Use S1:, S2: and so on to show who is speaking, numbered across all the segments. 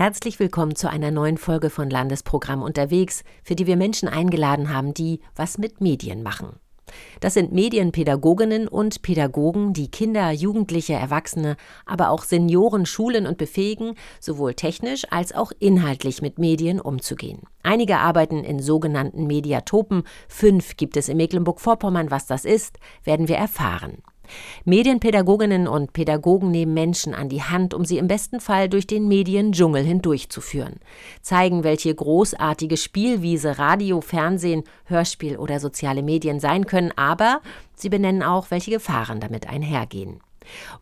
S1: Herzlich willkommen zu einer neuen Folge von Landesprogramm unterwegs, für die wir Menschen eingeladen haben, die was mit Medien machen. Das sind Medienpädagoginnen und Pädagogen, die Kinder, Jugendliche, Erwachsene, aber auch Senioren schulen und befähigen, sowohl technisch als auch inhaltlich mit Medien umzugehen. Einige arbeiten in sogenannten Mediatopen, fünf gibt es in Mecklenburg-Vorpommern. Was das ist, werden wir erfahren. Medienpädagoginnen und Pädagogen nehmen Menschen an die Hand, um sie im besten Fall durch den Mediendschungel hindurchzuführen, zeigen, welche großartige Spielwiese Radio, Fernsehen, Hörspiel oder soziale Medien sein können, aber sie benennen auch, welche Gefahren damit einhergehen.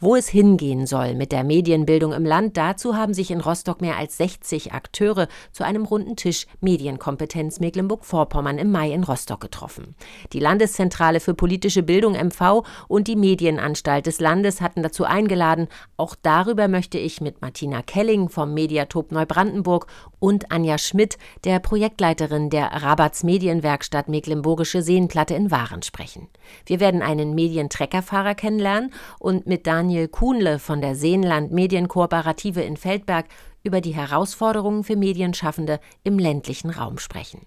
S1: Wo es hingehen soll mit der Medienbildung im Land, dazu haben sich in Rostock mehr als 60 Akteure zu einem runden Tisch Medienkompetenz Mecklenburg-Vorpommern im Mai in Rostock getroffen. Die Landeszentrale für politische Bildung MV und die Medienanstalt des Landes hatten dazu eingeladen. Auch darüber möchte ich mit Martina Kelling vom Mediatop Neubrandenburg und Anja Schmidt, der Projektleiterin der Rabatz Medienwerkstatt Mecklenburgische Seenplatte in Waren sprechen. Wir werden einen Medientreckerfahrer kennenlernen und mit Daniel Kuhnle von der Seenland Medienkooperative in Feldberg über die Herausforderungen für Medienschaffende im ländlichen Raum sprechen.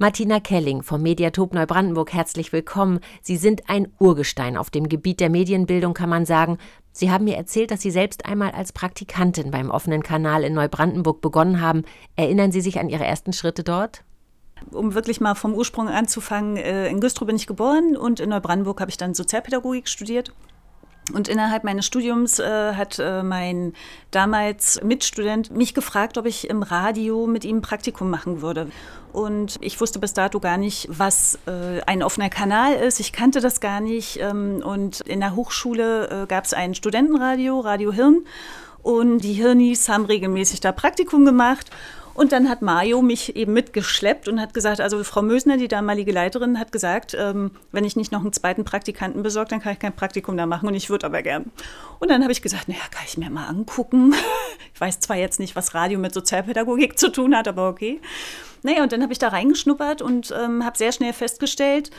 S1: Martina Kelling vom Mediatop Neubrandenburg, herzlich willkommen. Sie sind ein Urgestein auf dem Gebiet der Medienbildung, kann man sagen. Sie haben mir erzählt, dass Sie selbst einmal als Praktikantin beim offenen Kanal in Neubrandenburg begonnen haben. Erinnern Sie sich an Ihre ersten Schritte dort?
S2: Um wirklich mal vom Ursprung anzufangen, äh, in Güstrow bin ich geboren und in Neubrandenburg habe ich dann Sozialpädagogik studiert und innerhalb meines Studiums äh, hat äh, mein damals Mitstudent mich gefragt, ob ich im Radio mit ihm ein Praktikum machen würde. Und ich wusste bis dato gar nicht, was äh, ein offener Kanal ist. Ich kannte das gar nicht. Ähm, und in der Hochschule äh, gab es ein Studentenradio, Radio Hirn. Und die Hirnis haben regelmäßig da Praktikum gemacht. Und dann hat Mario mich eben mitgeschleppt und hat gesagt, also Frau Mösner, die damalige Leiterin, hat gesagt, ähm, wenn ich nicht noch einen zweiten Praktikanten besorge, dann kann ich kein Praktikum da machen und ich würde aber gern. Und dann habe ich gesagt, naja, kann ich mir mal angucken. Ich weiß zwar jetzt nicht, was Radio mit Sozialpädagogik zu tun hat, aber okay. Naja, und dann habe ich da reingeschnuppert und ähm, habe sehr schnell festgestellt,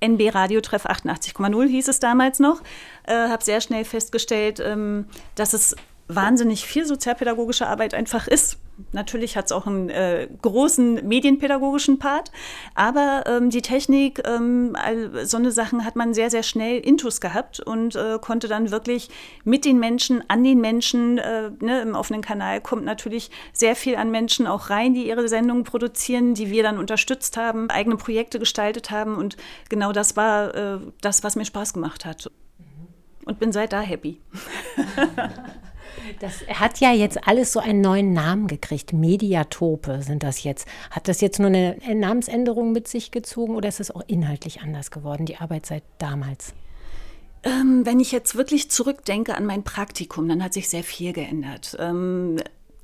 S2: NB Radio Treff 88,0 hieß es damals noch, äh, habe sehr schnell festgestellt, ähm, dass es wahnsinnig viel sozialpädagogische Arbeit einfach ist. Natürlich hat es auch einen äh, großen medienpädagogischen Part, aber ähm, die Technik, ähm, so eine Sachen hat man sehr, sehr schnell intus gehabt und äh, konnte dann wirklich mit den Menschen, an den Menschen, äh, ne, im offenen Kanal kommt natürlich sehr viel an Menschen auch rein, die ihre Sendungen produzieren, die wir dann unterstützt haben, eigene Projekte gestaltet haben und genau das war äh, das, was mir Spaß gemacht hat. Und bin seit da happy.
S1: Das hat ja jetzt alles so einen neuen Namen gekriegt. Mediatope sind das jetzt. Hat das jetzt nur eine Namensänderung mit sich gezogen oder ist es auch inhaltlich anders geworden, die Arbeit seit damals?
S2: Ähm, wenn ich jetzt wirklich zurückdenke an mein Praktikum, dann hat sich sehr viel geändert. Ähm,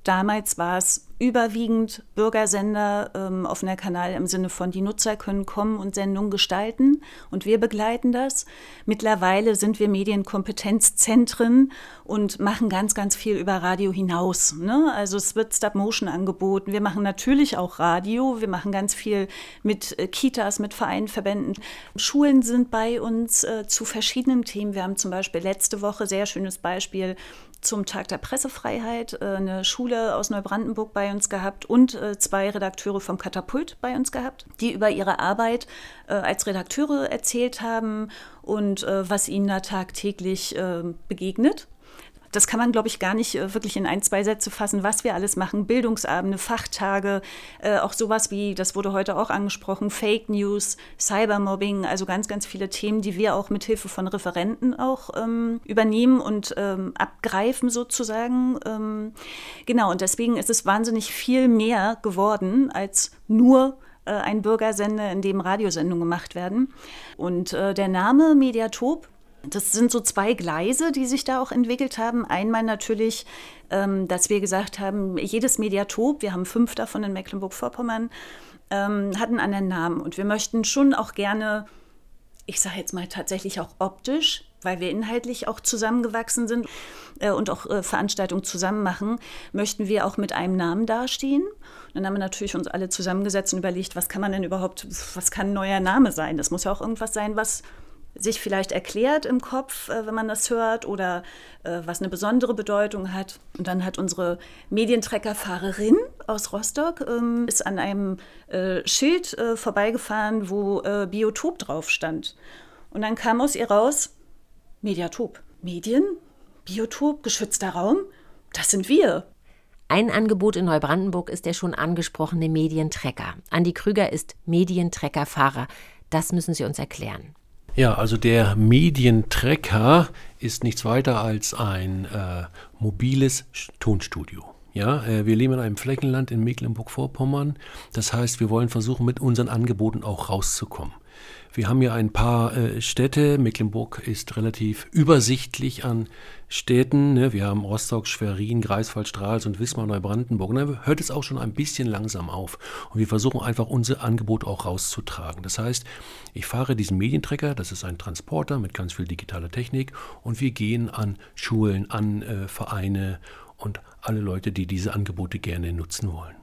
S2: damals war es überwiegend Bürgersender, ähm, offener Kanal im Sinne von, die Nutzer können kommen und Sendungen gestalten und wir begleiten das. Mittlerweile sind wir Medienkompetenzzentren und machen ganz, ganz viel über Radio hinaus. Ne? Also es wird Stop-Motion angeboten. Wir machen natürlich auch Radio. Wir machen ganz viel mit äh, Kitas, mit Vereinen, Verbänden. Schulen sind bei uns äh, zu verschiedenen Themen. Wir haben zum Beispiel letzte Woche, sehr schönes Beispiel, zum Tag der Pressefreiheit äh, eine Schule aus Neubrandenburg bei uns gehabt und äh, zwei Redakteure vom Katapult bei uns gehabt, die über ihre Arbeit äh, als Redakteure erzählt haben und was ihnen da tagtäglich begegnet das kann man, glaube ich, gar nicht äh, wirklich in ein, zwei Sätze fassen, was wir alles machen. Bildungsabende, Fachtage, äh, auch sowas wie, das wurde heute auch angesprochen, Fake News, Cybermobbing, also ganz, ganz viele Themen, die wir auch mit Hilfe von Referenten auch ähm, übernehmen und ähm, abgreifen sozusagen. Ähm, genau, und deswegen ist es wahnsinnig viel mehr geworden als nur äh, ein Bürgersender, in dem Radiosendungen gemacht werden. Und äh, der Name Mediatop das sind so zwei Gleise, die sich da auch entwickelt haben. Einmal natürlich, ähm, dass wir gesagt haben, jedes Mediatop, wir haben fünf davon in Mecklenburg-Vorpommern, ähm, hat einen anderen Namen. Und wir möchten schon auch gerne, ich sage jetzt mal tatsächlich auch optisch, weil wir inhaltlich auch zusammengewachsen sind äh, und auch äh, Veranstaltungen zusammen machen, möchten wir auch mit einem Namen dastehen. Und dann haben wir natürlich uns alle zusammengesetzt und überlegt, was kann man denn überhaupt, was kann ein neuer Name sein? Das muss ja auch irgendwas sein, was sich vielleicht erklärt im Kopf, äh, wenn man das hört oder äh, was eine besondere Bedeutung hat. Und dann hat unsere Medientreckerfahrerin aus Rostock ähm, ist an einem äh, Schild vorbeigefahren, wo Biotop drauf stand. Und dann kam aus ihr raus Mediatop. Medien, Biotop, geschützter Raum, das sind wir.
S1: Ein Angebot in Neubrandenburg ist der schon angesprochene Medientrecker. Andi Krüger ist Medientreckerfahrer. Das müssen Sie uns erklären.
S3: Ja, also der Medientrecker ist nichts weiter als ein äh, mobiles Tonstudio. Ja, äh, wir leben in einem Flächenland in Mecklenburg-Vorpommern. Das heißt, wir wollen versuchen, mit unseren Angeboten auch rauszukommen. Wir haben ja ein paar äh, Städte. Mecklenburg ist relativ übersichtlich an Städten. Ne? Wir haben Rostock, Schwerin, Greifswald, Strahls und Wismar, Neubrandenburg. Dann hört es auch schon ein bisschen langsam auf. Und wir versuchen einfach unser Angebot auch rauszutragen. Das heißt, ich fahre diesen Medientrecker, das ist ein Transporter mit ganz viel digitaler Technik. Und wir gehen an Schulen, an äh, Vereine und alle Leute, die diese Angebote gerne nutzen wollen.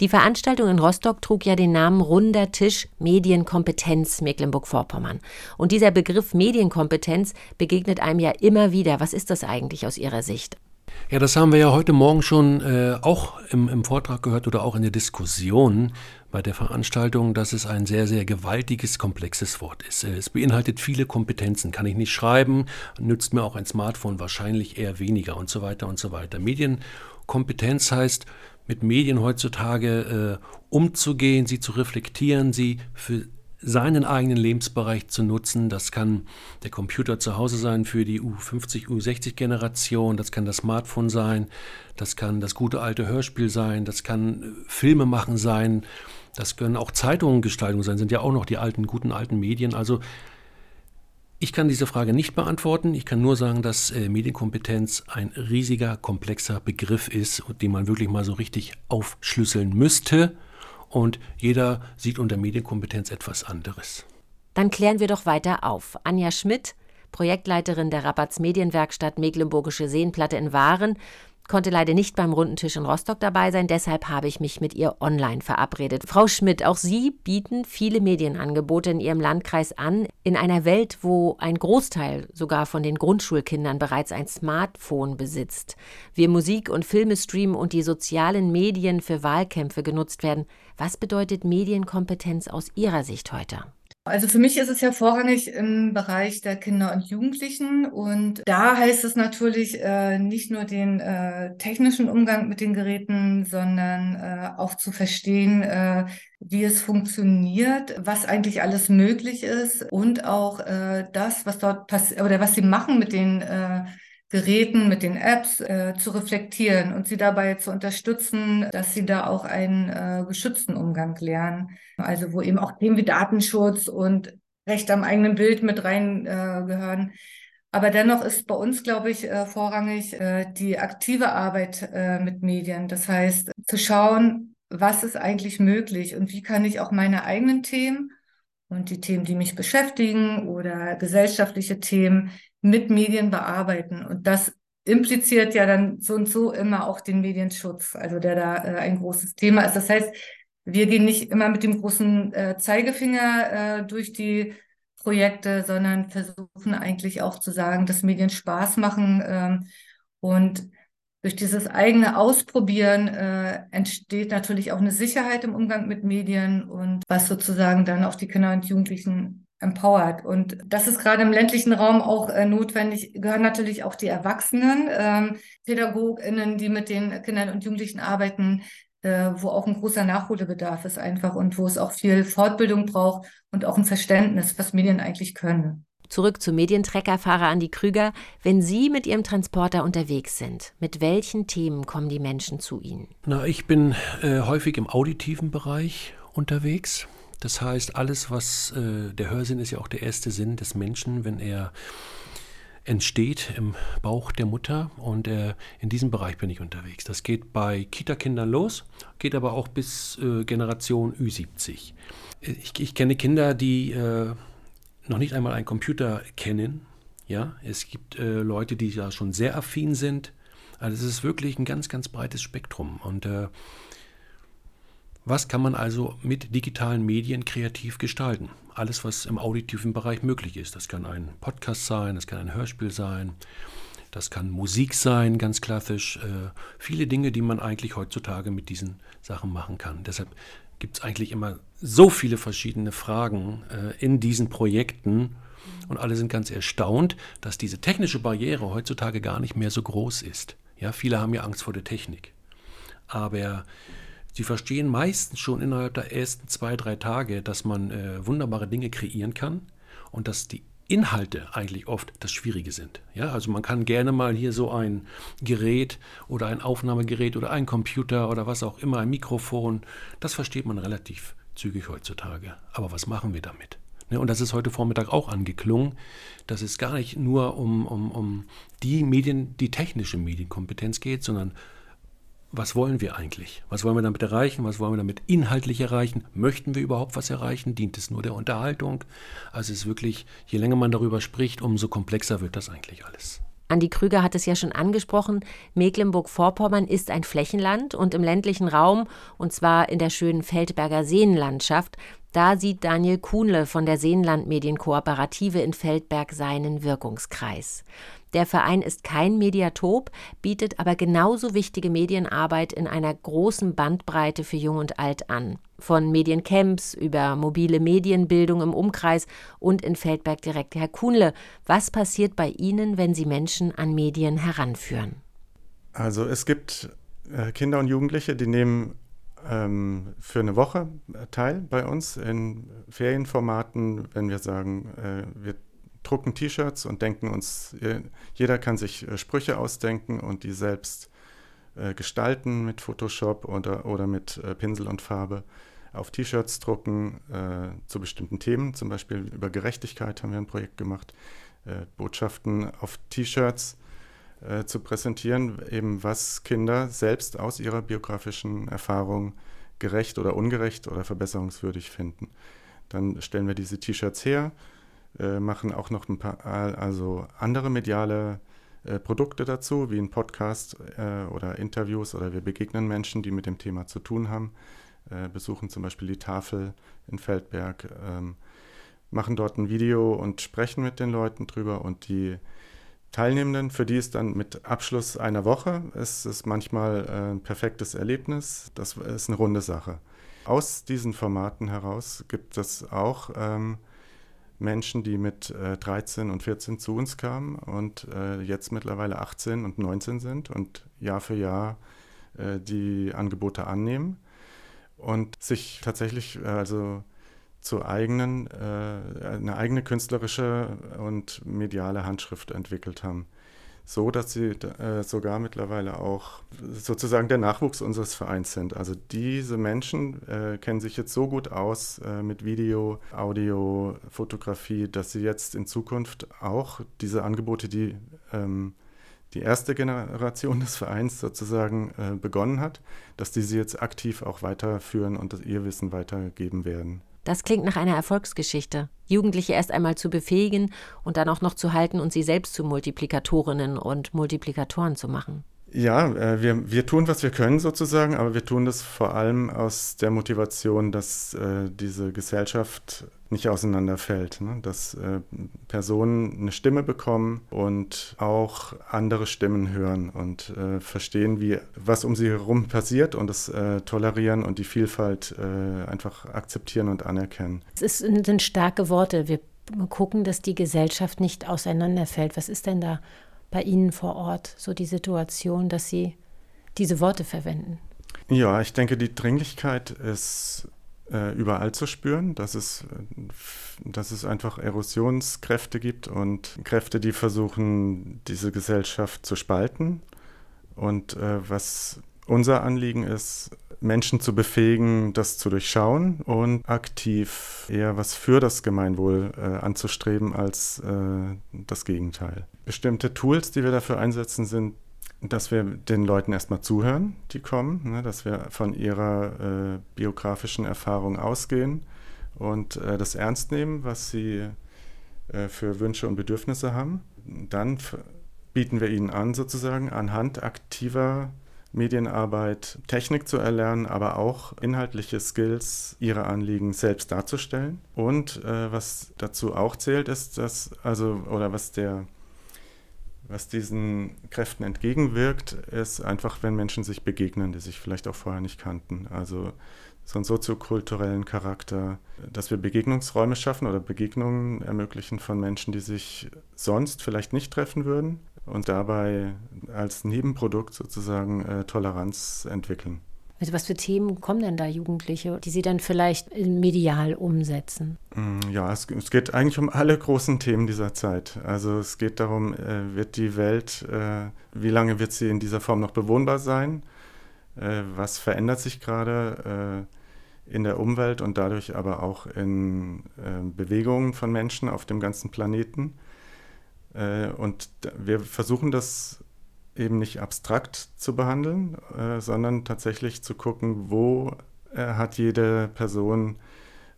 S1: Die Veranstaltung in Rostock trug ja den Namen Runder Tisch Medienkompetenz Mecklenburg-Vorpommern. Und dieser Begriff Medienkompetenz begegnet einem ja immer wieder. Was ist das eigentlich aus Ihrer Sicht?
S3: Ja, das haben wir ja heute Morgen schon äh, auch im, im, Vortrag gehört oder auch in der Diskussion bei der Veranstaltung, dass es ein sehr, sehr gewaltiges, komplexes Wort ist. Äh, es beinhaltet viele Kompetenzen. Kann ich nicht schreiben, nützt mir auch ein Smartphone wahrscheinlich eher weniger und so weiter und so weiter. Medienkompetenz heißt, mit Medien heutzutage äh, umzugehen, sie zu reflektieren, sie für seinen eigenen Lebensbereich zu nutzen. Das kann der Computer zu Hause sein für die U50, U60-Generation, das kann das Smartphone sein, das kann das gute alte Hörspiel sein, das kann äh, Filme machen sein, das können auch Zeitungen Gestaltung sein, sind ja auch noch die alten, guten alten Medien. Also ich kann diese Frage nicht beantworten. Ich kann nur sagen, dass äh, Medienkompetenz ein riesiger, komplexer Begriff ist, den man wirklich mal so richtig aufschlüsseln müsste. Und jeder sieht unter Medienkompetenz etwas anderes.
S1: Dann klären wir doch weiter auf. Anja Schmidt, Projektleiterin der Rabatz Medienwerkstatt Mecklenburgische Seenplatte in Waren, konnte leider nicht beim runden Tisch in Rostock dabei sein, deshalb habe ich mich mit ihr online verabredet. Frau Schmidt, auch Sie bieten viele Medienangebote in Ihrem Landkreis an, in einer Welt, wo ein Großteil sogar von den Grundschulkindern bereits ein Smartphone besitzt. Wir Musik und Filme streamen und die sozialen Medien für Wahlkämpfe genutzt werden. Was bedeutet Medienkompetenz aus Ihrer Sicht heute?
S4: Also für mich ist es ja vorrangig im Bereich der Kinder und Jugendlichen und da heißt es natürlich äh, nicht nur den äh, technischen Umgang mit den Geräten, sondern äh, auch zu verstehen, äh, wie es funktioniert, was eigentlich alles möglich ist und auch äh, das, was dort passiert oder was sie machen mit den äh, Geräten, mit den Apps äh, zu reflektieren und sie dabei zu unterstützen, dass sie da auch einen äh, geschützten Umgang lernen. Also wo eben auch Themen wie Datenschutz und Recht am eigenen Bild mit rein äh, gehören. Aber dennoch ist bei uns, glaube ich, äh, vorrangig äh, die aktive Arbeit äh, mit Medien. Das heißt, zu schauen, was ist eigentlich möglich und wie kann ich auch meine eigenen Themen und die Themen, die mich beschäftigen oder gesellschaftliche Themen mit Medien bearbeiten. Und das impliziert ja dann so und so immer auch den Medienschutz, also der da äh, ein großes Thema ist. Das heißt, wir gehen nicht immer mit dem großen äh, Zeigefinger äh, durch die Projekte, sondern versuchen eigentlich auch zu sagen, dass Medien Spaß machen ähm, und durch dieses eigene Ausprobieren äh, entsteht natürlich auch eine Sicherheit im Umgang mit Medien und was sozusagen dann auch die Kinder und Jugendlichen empowert. Und das ist gerade im ländlichen Raum auch äh, notwendig, gehören natürlich auch die Erwachsenen, ähm, PädagogInnen, die mit den Kindern und Jugendlichen arbeiten, äh, wo auch ein großer Nachholbedarf ist einfach und wo es auch viel Fortbildung braucht und auch ein Verständnis, was Medien eigentlich können.
S1: Zurück zum Medientreckerfahrer Andi Krüger. Wenn Sie mit Ihrem Transporter unterwegs sind, mit welchen Themen kommen die Menschen zu Ihnen?
S3: Na, ich bin äh, häufig im auditiven Bereich unterwegs. Das heißt, alles, was äh, der Hörsinn ist ja auch der erste Sinn des Menschen, wenn er entsteht im Bauch der Mutter und äh, in diesem Bereich bin ich unterwegs. Das geht bei Kita-Kindern los, geht aber auch bis äh, Generation Ü70. Ich, ich, kenne Kinder, die äh, noch nicht einmal einen Computer kennen. Ja, es gibt äh, Leute, die da schon sehr affin sind. Also es ist wirklich ein ganz, ganz breites Spektrum und äh, Was kann man also mit digitalen Medien kreativ gestalten? Alles, was im auditiven Bereich möglich ist. Das kann ein Podcast sein, das kann ein Hörspiel sein, das kann Musik sein, ganz klassisch. Äh, viele Dinge, die man eigentlich heutzutage mit diesen Sachen machen kann. Deshalb gibt es eigentlich immer so viele verschiedene Fragen äh, in diesen Projekten. Und alle sind ganz erstaunt, dass diese technische Barriere heutzutage gar nicht mehr so groß ist. Ja, viele haben ja Angst vor der Technik. Aber sie verstehen meistens schon innerhalb der ersten zwei, drei Tage, dass man äh, wunderbare Dinge kreieren kann und dass die Inhalte eigentlich oft das Schwierige sind. Ja, also man kann gerne mal hier so ein Gerät oder ein Aufnahmegerät oder ein Computer oder was auch immer, ein Mikrofon, das versteht man relativ zügig heutzutage. Aber was machen wir damit? Ne, und das ist heute Vormittag auch angeklungen, dass es gar nicht nur um, um, um die Medien, die technische Medienkompetenz geht, sondern was wollen wir eigentlich? Was wollen wir damit erreichen? Was wollen wir damit inhaltlich erreichen? Möchten wir überhaupt was erreichen? Dient es nur der Unterhaltung? Also es ist wirklich, je länger man darüber spricht, umso komplexer wird das eigentlich alles.
S1: Andi Krüger hat es ja schon angesprochen, Mecklenburg-Vorpommern ist ein Flächenland und im ländlichen Raum, und zwar in der schönen Feldberger Seenlandschaft, da sieht Daniel Kuhnle von der Seenland Medienkooperative in Feldberg seinen Wirkungskreis. Der Verein ist kein Mediatop, bietet aber genauso wichtige Medienarbeit in einer großen Bandbreite für Jung und Alt an. Von Mediencamps über mobile Medienbildung im Umkreis und in Feldberg direkt. Herr Kuhnle, was passiert bei Ihnen, wenn Sie Menschen an Medien heranführen?
S5: Also es gibt äh, Kinder und Jugendliche, die nehmen ähm, für eine Woche äh, teil bei uns in Ferienformaten, wenn wir sagen, äh, wir drucken T-Shirts und denken uns, jeder kann sich äh, Sprüche ausdenken und die selbst äh, gestalten mit Photoshop oder, oder mit äh, Pinsel und Farbe auf T-Shirts drucken äh, zu bestimmten Themen. Zum Beispiel über Gerechtigkeit haben wir ein Projekt gemacht, äh, Botschaften auf T-Shirts äh, zu präsentieren, eben was Kinder selbst aus ihrer biografischen Erfahrung gerecht oder ungerecht oder verbesserungswürdig finden. Dann stellen wir diese T-Shirts her, äh, machen auch noch ein paar also andere mediale äh, Produkte dazu, wie ein Podcast äh, oder Interviews oder wir begegnen Menschen, die mit dem Thema zu tun haben, äh, besuchen zum Beispiel die Tafel in Feldberg, ähm, machen dort ein Video und sprechen mit den Leuten drüber und die Teilnehmenden, für die ist dann mit Abschluss einer Woche, ist es manchmal äh, ein perfektes Erlebnis. Das ist eine runde Sache. Aus diesen Formaten heraus gibt es auch ähm, Menschen, die mit äh, 13 und 14 zu uns kamen und äh, jetzt mittlerweile 18 und 19 sind und Jahr für Jahr äh, die Angebote annehmen und sich tatsächlich äh, also zu eigenen, äh, eine eigene künstlerische und mediale Handschrift entwickelt haben so, dass sie äh, sogar mittlerweile auch sozusagen der Nachwuchs unseres Vereins sind. Also diese Menschen äh, kennen sich jetzt so gut aus äh, mit Video, Audio, Fotografie, dass sie jetzt in Zukunft auch diese Angebote, die ähm, die erste Generation des Vereins sozusagen äh, begonnen hat, dass die sie jetzt aktiv auch weiterführen und ihr Wissen weitergeben werden.
S1: Das klingt nach einer Erfolgsgeschichte. Jugendliche erst einmal zu befähigen und dann auch noch zu halten und sie selbst zu Multiplikatorinnen und Multiplikatoren zu machen.
S5: Ja, äh, wir, wir tun, was wir können sozusagen, aber wir tun das vor allem aus der Motivation, dass äh, diese Gesellschaft nicht auseinanderfällt, ne? dass äh, Personen eine Stimme bekommen und auch andere Stimmen hören und äh, verstehen, wie, was um sie herum passiert und es äh, tolerieren und die Vielfalt äh, einfach akzeptieren und anerkennen.
S1: Es sind starke Worte. Wir gucken, dass die Gesellschaft nicht auseinanderfällt. Was ist denn da bei Ihnen vor Ort so die Situation, dass Sie diese Worte verwenden?
S5: Ja, ich denke, die Dringlichkeit ist überall zu spüren, dass es, dass es einfach Erosionskräfte gibt und Kräfte, die versuchen, diese Gesellschaft zu spalten. Und äh, was unser Anliegen ist, Menschen zu befähigen, das zu durchschauen und aktiv eher was für das Gemeinwohl äh, anzustreben als äh, das Gegenteil. Bestimmte Tools, die wir dafür einsetzen, sind, dass wir den Leuten erstmal zuhören, die kommen, ne, dass wir von ihrer äh, biografischen Erfahrung ausgehen und äh, das ernst nehmen, was sie äh, für Wünsche und Bedürfnisse haben. Dann bieten wir ihnen an, sozusagen anhand aktiver Medienarbeit Technik zu erlernen, aber auch inhaltliche Skills, ihre Anliegen selbst darzustellen. Und äh, was dazu auch zählt, ist, dass, also, oder was der was diesen Kräften entgegenwirkt, ist einfach, wenn Menschen sich begegnen, die sich vielleicht auch vorher nicht kannten. Also so einen soziokulturellen Charakter, dass wir Begegnungsräume schaffen oder Begegnungen ermöglichen von Menschen, die sich sonst vielleicht nicht treffen würden und dabei als Nebenprodukt sozusagen äh, Toleranz entwickeln.
S1: Mit was für Themen kommen denn da Jugendliche, die sie dann vielleicht medial umsetzen?
S5: Mm, ja, es, es, geht eigentlich um alle großen Themen dieser Zeit. Also es geht darum, äh, wird die Welt, äh, wie lange wird sie in dieser Form noch bewohnbar sein? Äh, was verändert sich gerade in der Umwelt und dadurch aber auch in Bewegungen von Menschen auf dem ganzen Planeten? Und wir versuchen das eben nicht abstrakt zu behandeln, äh, sondern tatsächlich zu gucken, wo äh, hat jede Person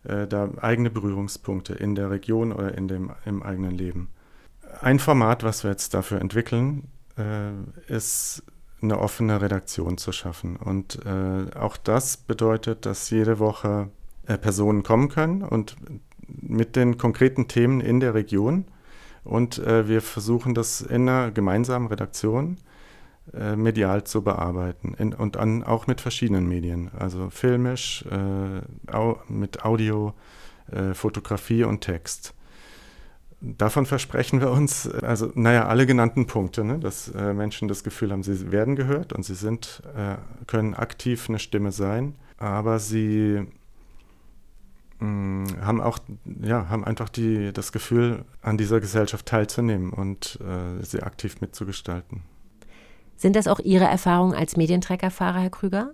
S5: äh, da eigene Berührungspunkte in der Region oder in dem, im eigenen Leben. Ein Format, was wir jetzt dafür entwickeln, äh, ist eine offene Redaktion zu schaffen. Und äh, auch das bedeutet, dass jede Woche äh, Personen kommen können und mit den konkreten Themen in der Region. Und wir versuchen das in einer gemeinsamen Redaktion äh, medial zu bearbeiten in, und an, auch mit verschiedenen Medien, also filmisch, äh, au, mit Audio, äh, Fotografie und Text. Davon versprechen wir uns, also naja, alle genannten Punkte, ne, dass äh, Menschen das Gefühl haben, sie werden gehört und sie sind, äh, können aktiv eine Stimme sein, aber sie mm, haben auch, ja, haben einfach die, das Gefühl, an dieser Gesellschaft teilzunehmen und äh, sie aktiv mitzugestalten.
S1: Sind das auch Ihre Erfahrungen als Medientreckerfahrer, Herr Krüger?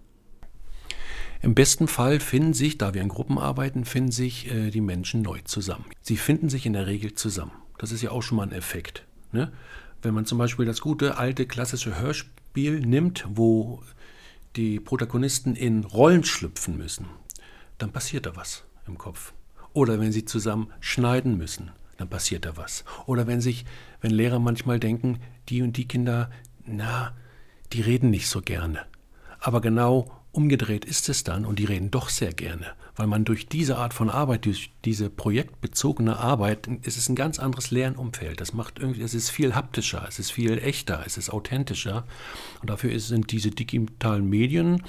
S3: Im besten Fall finden sich, da wir in Gruppen arbeiten, finden sich äh, die Menschen neu zusammen. Sie finden sich in der Regel zusammen. Das ist ja auch schon mal ein Effekt. Ne? Wenn man zum Beispiel das gute, alte, klassische Hörspiel nimmt, wo die Protagonisten in Rollen schlüpfen müssen, dann passiert da was im Kopf. Oder wenn sie zusammen schneiden müssen, dann passiert da was. Oder wenn sich, wenn Lehrer manchmal denken, die und die Kinder, na, die reden nicht so gerne. Aber genau umgedreht ist es dann und die reden doch sehr gerne, weil man durch diese Art von Arbeit, durch diese projektbezogene Arbeit, es ist ein ganz anderes Lernumfeld. Das macht irgendwie, es ist viel haptischer, es ist viel echter, es ist authentischer. Und dafür sind diese digitalen Medien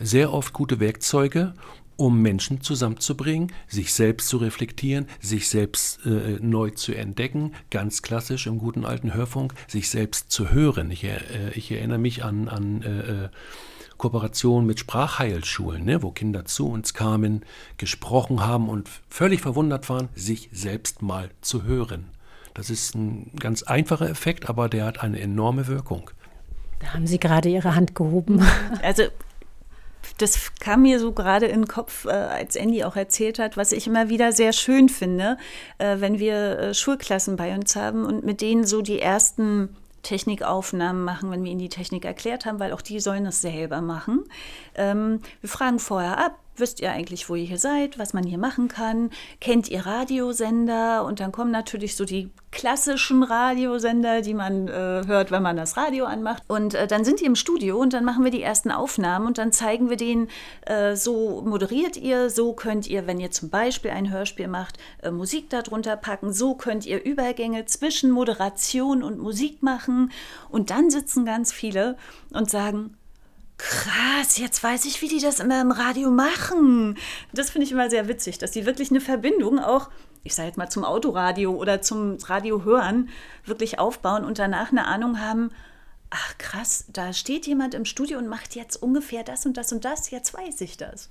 S3: sehr oft gute Werkzeuge, um Menschen zusammenzubringen, sich selbst zu reflektieren, sich selbst äh, neu zu entdecken, ganz klassisch im guten alten Hörfunk, sich selbst zu hören. Ich, äh, ich erinnere mich an, an äh, äh Kooperationen mit Sprachheilschulen, ne, wo Kinder zu uns kamen, gesprochen haben und völlig verwundert waren, sich selbst mal zu hören. Das ist ein ganz einfacher Effekt, aber der hat eine enorme Wirkung.
S1: Da haben Sie gerade Ihre Hand gehoben.
S2: Also das kam mir so gerade in den Kopf, äh, als Andy auch erzählt hat, was ich immer wieder sehr schön finde, äh, wenn wir äh, Schulklassen bei uns haben und mit denen so die ersten Technikaufnahmen machen, wenn wir ihnen die Technik erklärt haben, weil auch die sollen es selber machen. Ähm, wir fragen vorher ab, wisst ihr eigentlich, wo ihr hier seid, was man hier machen kann? Kennt ihr Radiosender? Und dann kommen natürlich so die klassischen Radiosender, die man äh, hört, wenn man das Radio anmacht. Und äh, dann sind die im Studio und dann machen wir die ersten Aufnahmen und dann zeigen wir denen, äh, so moderiert ihr, so könnt ihr, wenn ihr zum Beispiel ein Hörspiel macht, äh, Musik darunter packen, so könnt ihr Übergänge zwischen Moderation und Musik machen. Und dann sitzen ganz viele und sagen, Krass, jetzt weiß ich, wie die das immer im Radio machen. Das finde ich immer sehr witzig, dass die wirklich eine Verbindung auch, ich sage jetzt mal zum Autoradio oder zum Radio hören, wirklich aufbauen und danach eine Ahnung haben, ach krass, da steht jemand im Studio und macht jetzt ungefähr das und das und das, jetzt weiß ich das.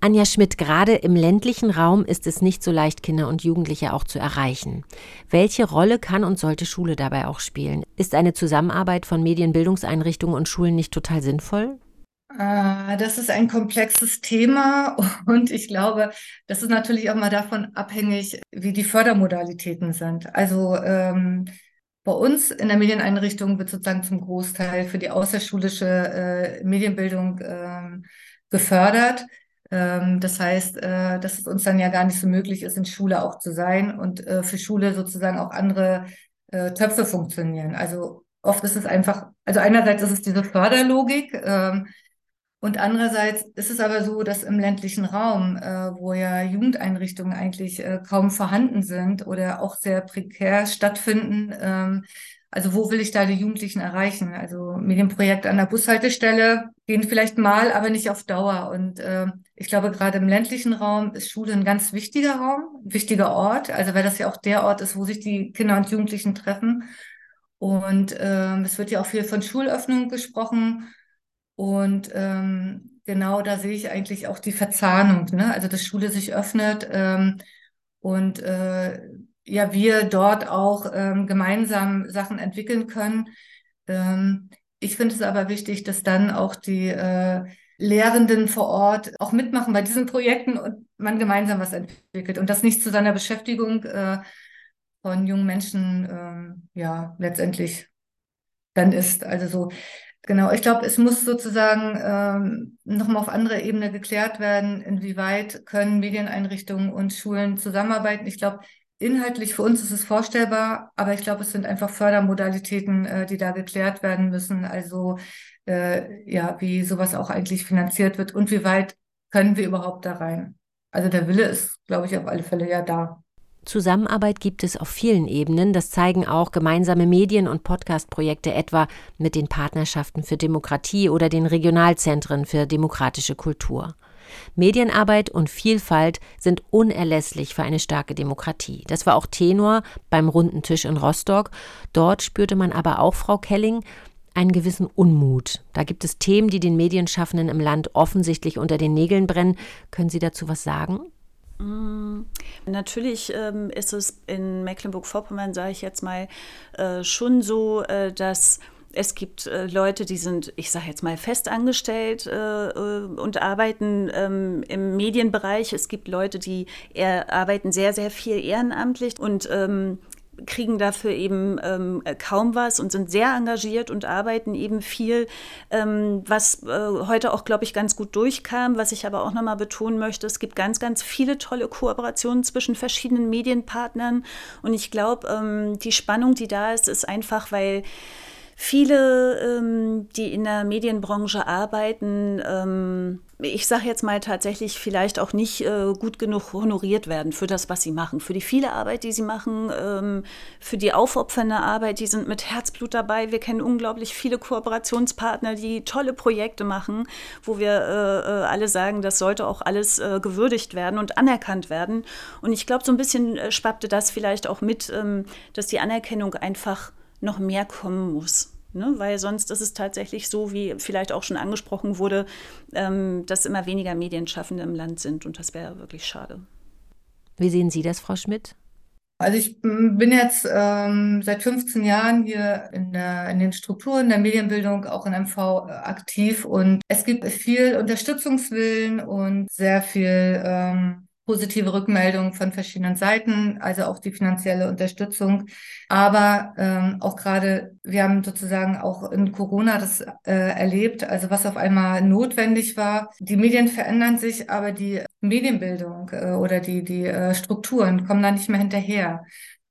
S1: Anja Schmidt, gerade im ländlichen Raum ist es nicht so leicht, Kinder und Jugendliche auch zu erreichen. Welche Rolle kann und sollte Schule dabei auch spielen? Ist eine Zusammenarbeit von Medienbildungseinrichtungen und Schulen nicht total sinnvoll?
S4: Ah, das ist ein komplexes Thema und ich glaube, das ist natürlich auch mal davon abhängig, wie die Fördermodalitäten sind. Also ähm, bei uns in der Medieneinrichtung wird sozusagen zum Großteil für die außerschulische äh, Medienbildung ähm, gefördert. Ähm, das heißt, äh, dass es uns dann ja gar nicht so möglich ist, in Schule auch zu sein und äh, für Schule sozusagen auch andere äh, Töpfe funktionieren. Also oft ist es einfach Also einerseits ist es diese Förderlogik, ähm, und andererseits ist es aber so, dass im ländlichen Raum, äh, wo ja Jugendeinrichtungen eigentlich äh, kaum vorhanden sind oder auch sehr prekär stattfinden, ähm, also wo will ich da die Jugendlichen erreichen? Also Medienprojekte an der Bushaltestelle gehen vielleicht mal, aber nicht auf Dauer. Und äh, ich glaube, gerade im ländlichen Raum ist Schule ein ganz wichtiger Raum, ein wichtiger Ort. Also weil das ja auch der Ort ist, wo sich die Kinder und Jugendlichen treffen. Und ähm, es wird ja auch viel von Schulöffnung gesprochen. Und ähm, genau da sehe ich eigentlich auch die Verzahnung, ne? Also dass Schule sich öffnet ähm, und äh, ja, wir dort auch ähm, gemeinsam Sachen entwickeln können. Ähm, ich finde es aber wichtig, dass dann auch die äh, Lehrenden vor Ort auch mitmachen bei diesen Projekten und man gemeinsam was entwickelt und das nicht zu seiner Beschäftigung äh, von jungen Menschen ähm, ja letztendlich dann ist. Also so Genau, ich glaube, es muss sozusagen ähm, nochmal auf andere Ebene geklärt werden, inwieweit können Medieneinrichtungen und Schulen zusammenarbeiten. Ich glaube, inhaltlich für uns ist es vorstellbar, aber ich glaube, es sind einfach Fördermodalitäten, äh, die da geklärt werden müssen. Also äh, ja, wie sowas auch eigentlich finanziert wird und wie weit können wir überhaupt da rein. Also der Wille ist, glaube ich, auf alle Fälle ja da.
S1: Zusammenarbeit gibt es auf vielen Ebenen. Das zeigen auch gemeinsame Medien- und Podcast-Projekte etwa mit den Partnerschaften für Demokratie oder den Regionalzentren für demokratische Kultur. Medienarbeit und Vielfalt sind unerlässlich für eine starke Demokratie. Das war auch Tenor beim runden Tisch in Rostock. Dort spürte man aber auch, Frau Kelling, einen gewissen Unmut. Da gibt es Themen, die den Medienschaffenden im Land offensichtlich unter den Nägeln brennen. Können Sie dazu was sagen?
S2: Mm, natürlich ähm, ist es in Mecklenburg-Vorpommern, sage ich jetzt mal, äh, schon so, äh, dass es gibt äh, Leute, die sind, ich sage jetzt mal, festangestellt äh, äh, und arbeiten ähm, im Medienbereich. Es gibt Leute, die arbeiten sehr, sehr viel ehrenamtlich und ähm, kriegen dafür eben ähm, kaum was und sind sehr engagiert und arbeiten eben viel, ähm, was äh, heute auch, glaube ich, ganz gut durchkam. Was ich aber auch nochmal betonen möchte, es gibt ganz, ganz viele tolle Kooperationen zwischen verschiedenen Medienpartnern. Und ich glaube, ähm, die Spannung, die da ist, ist einfach, weil viele, ähm, die in der Medienbranche arbeiten, ähm, ich sage jetzt mal tatsächlich vielleicht auch nicht äh, gut genug honoriert werden für das, was sie machen, für die viele Arbeit, die sie machen, ähm, für die aufopfernde Arbeit, die sind mit Herzblut dabei. Wir kennen unglaublich viele Kooperationspartner, die tolle Projekte machen, wo wir äh, äh alle sagen, das sollte auch alles äh, gewürdigt werden und anerkannt werden. Und ich glaube, so ein bisschen äh, schwappte das vielleicht auch mit, ähm, dass die Anerkennung einfach noch mehr kommen muss. Ne? Weil sonst ist es tatsächlich so, wie vielleicht auch schon angesprochen wurde, ähm, dass immer weniger Medienschaffende im Land sind. Und das wäre wirklich schade.
S1: Wie sehen Sie das, Frau Schmidt?
S4: Also ich bin jetzt ähm, seit 15 Jahren hier in, der, in den Strukturen der Medienbildung, auch in MV äh, aktiv und es gibt viel Unterstützungswillen und sehr viel ähm, positive Rückmeldungen von verschiedenen Seiten, also auch die finanzielle Unterstützung. Aber ähm, auch gerade, wir haben sozusagen auch in Corona das äh, erlebt, also was auf einmal notwendig war. Die Medien verändern sich, aber die Medienbildung äh, oder die, die äh, Strukturen kommen da nicht mehr hinterher.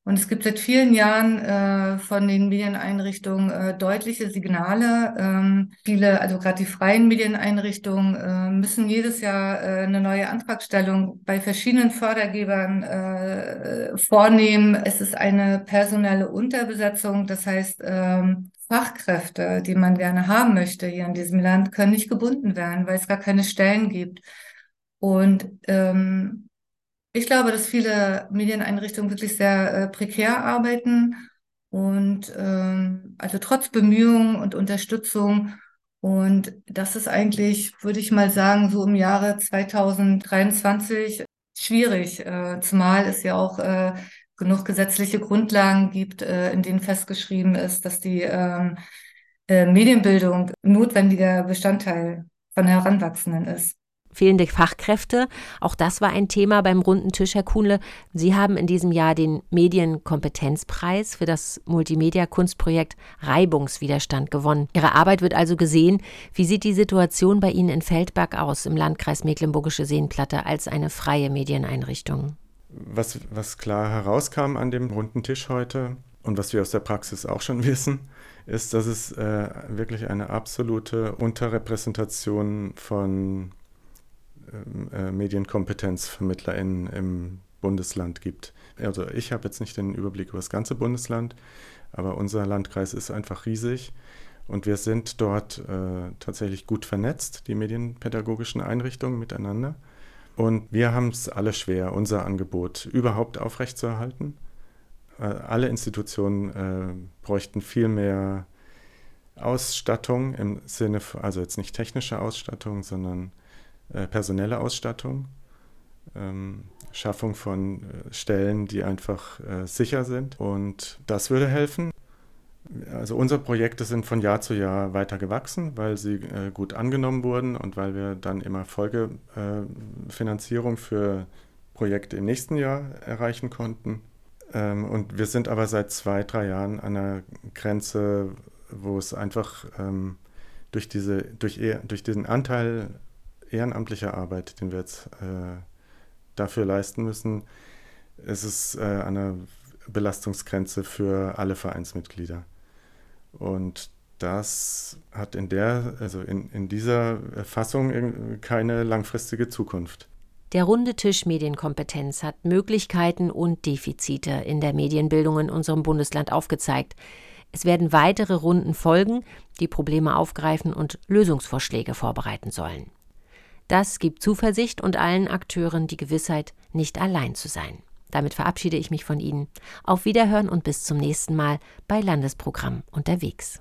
S4: Und es gibt seit vielen Jahren äh, von den Medieneinrichtungen äh, deutliche Signale. Ähm, viele, also gerade die freien Medieneinrichtungen, äh, müssen jedes Jahr äh, eine neue Antragstellung bei verschiedenen Fördergebern äh, vornehmen. Es ist eine personelle Unterbesetzung. Das heißt, ähm, Fachkräfte, die man gerne haben möchte hier in diesem Land, können nicht gebunden werden, weil es gar keine Stellen gibt. Und ähm, ich glaube, dass viele Medieneinrichtungen wirklich sehr äh, prekär arbeiten und ähm, also trotz Bemühungen und Unterstützung. Und das ist eigentlich, würde ich mal sagen, so im Jahre 2023 schwierig, äh, zumal es ja auch äh, genug gesetzliche Grundlagen gibt, äh, in denen festgeschrieben ist, dass die ähm, äh, Medienbildung notwendiger Bestandteil von Heranwachsenden ist
S1: fehlende Fachkräfte. Auch das war ein Thema beim runden Tisch, Herr Kuhnle. Sie haben in diesem Jahr den Medienkompetenzpreis für das Multimedia-Kunstprojekt Reibungswiderstand gewonnen. Ihre Arbeit wird also gesehen. Wie sieht die Situation bei Ihnen in Feldberg aus, im Landkreis Mecklenburgische Seenplatte, als eine freie Medieneinrichtung?
S5: Was, was klar herauskam an dem runden Tisch heute, Und was wir aus der Praxis auch schon wissen, ist, dass es äh, wirklich eine absolute Unterrepräsentation von äh, MedienkompetenzvermittlerInnen im Bundesland gibt. Also ich habe jetzt nicht den Überblick über das ganze Bundesland, aber unser Landkreis ist einfach riesig und wir sind dort äh, tatsächlich gut vernetzt, die medienpädagogischen Einrichtungen miteinander. Und wir haben es alle schwer, unser Angebot überhaupt aufrechtzuerhalten. Äh, alle Institutionen äh, bräuchten viel mehr Ausstattung im Sinne, also jetzt nicht technische Ausstattung, sondern äh, personelle Ausstattung. Ähm, Schaffung von äh, Stellen, die einfach äh, sicher sind. Und das würde helfen. Also unsere Projekte sind von Jahr zu Jahr weiter gewachsen, weil sie äh, gut angenommen wurden und weil wir dann immer Folgefinanzierung für Projekte im nächsten Jahr erreichen konnten. Ähm, und wir sind aber seit zwei, drei Jahren an einer Grenze, wo es einfach ähm, durch, diese, durch, durch diesen Anteil ehrenamtlicher Arbeit, den wir jetzt äh, dafür leisten müssen, ist es äh, eine Belastungsgrenze für alle Vereinsmitglieder. Und das hat in der, also in, in dieser Fassung keine langfristige Zukunft.
S1: Der runde Tisch Medienkompetenz hat Möglichkeiten und Defizite in der Medienbildung in unserem Bundesland aufgezeigt. Es werden weitere Runden folgen, die Probleme aufgreifen und Lösungsvorschläge vorbereiten sollen. Das gibt Zuversicht und allen Akteuren die Gewissheit, nicht allein zu sein. Damit verabschiede ich mich von Ihnen. Auf Wiederhören und bis zum nächsten Mal bei Landesprogramm unterwegs.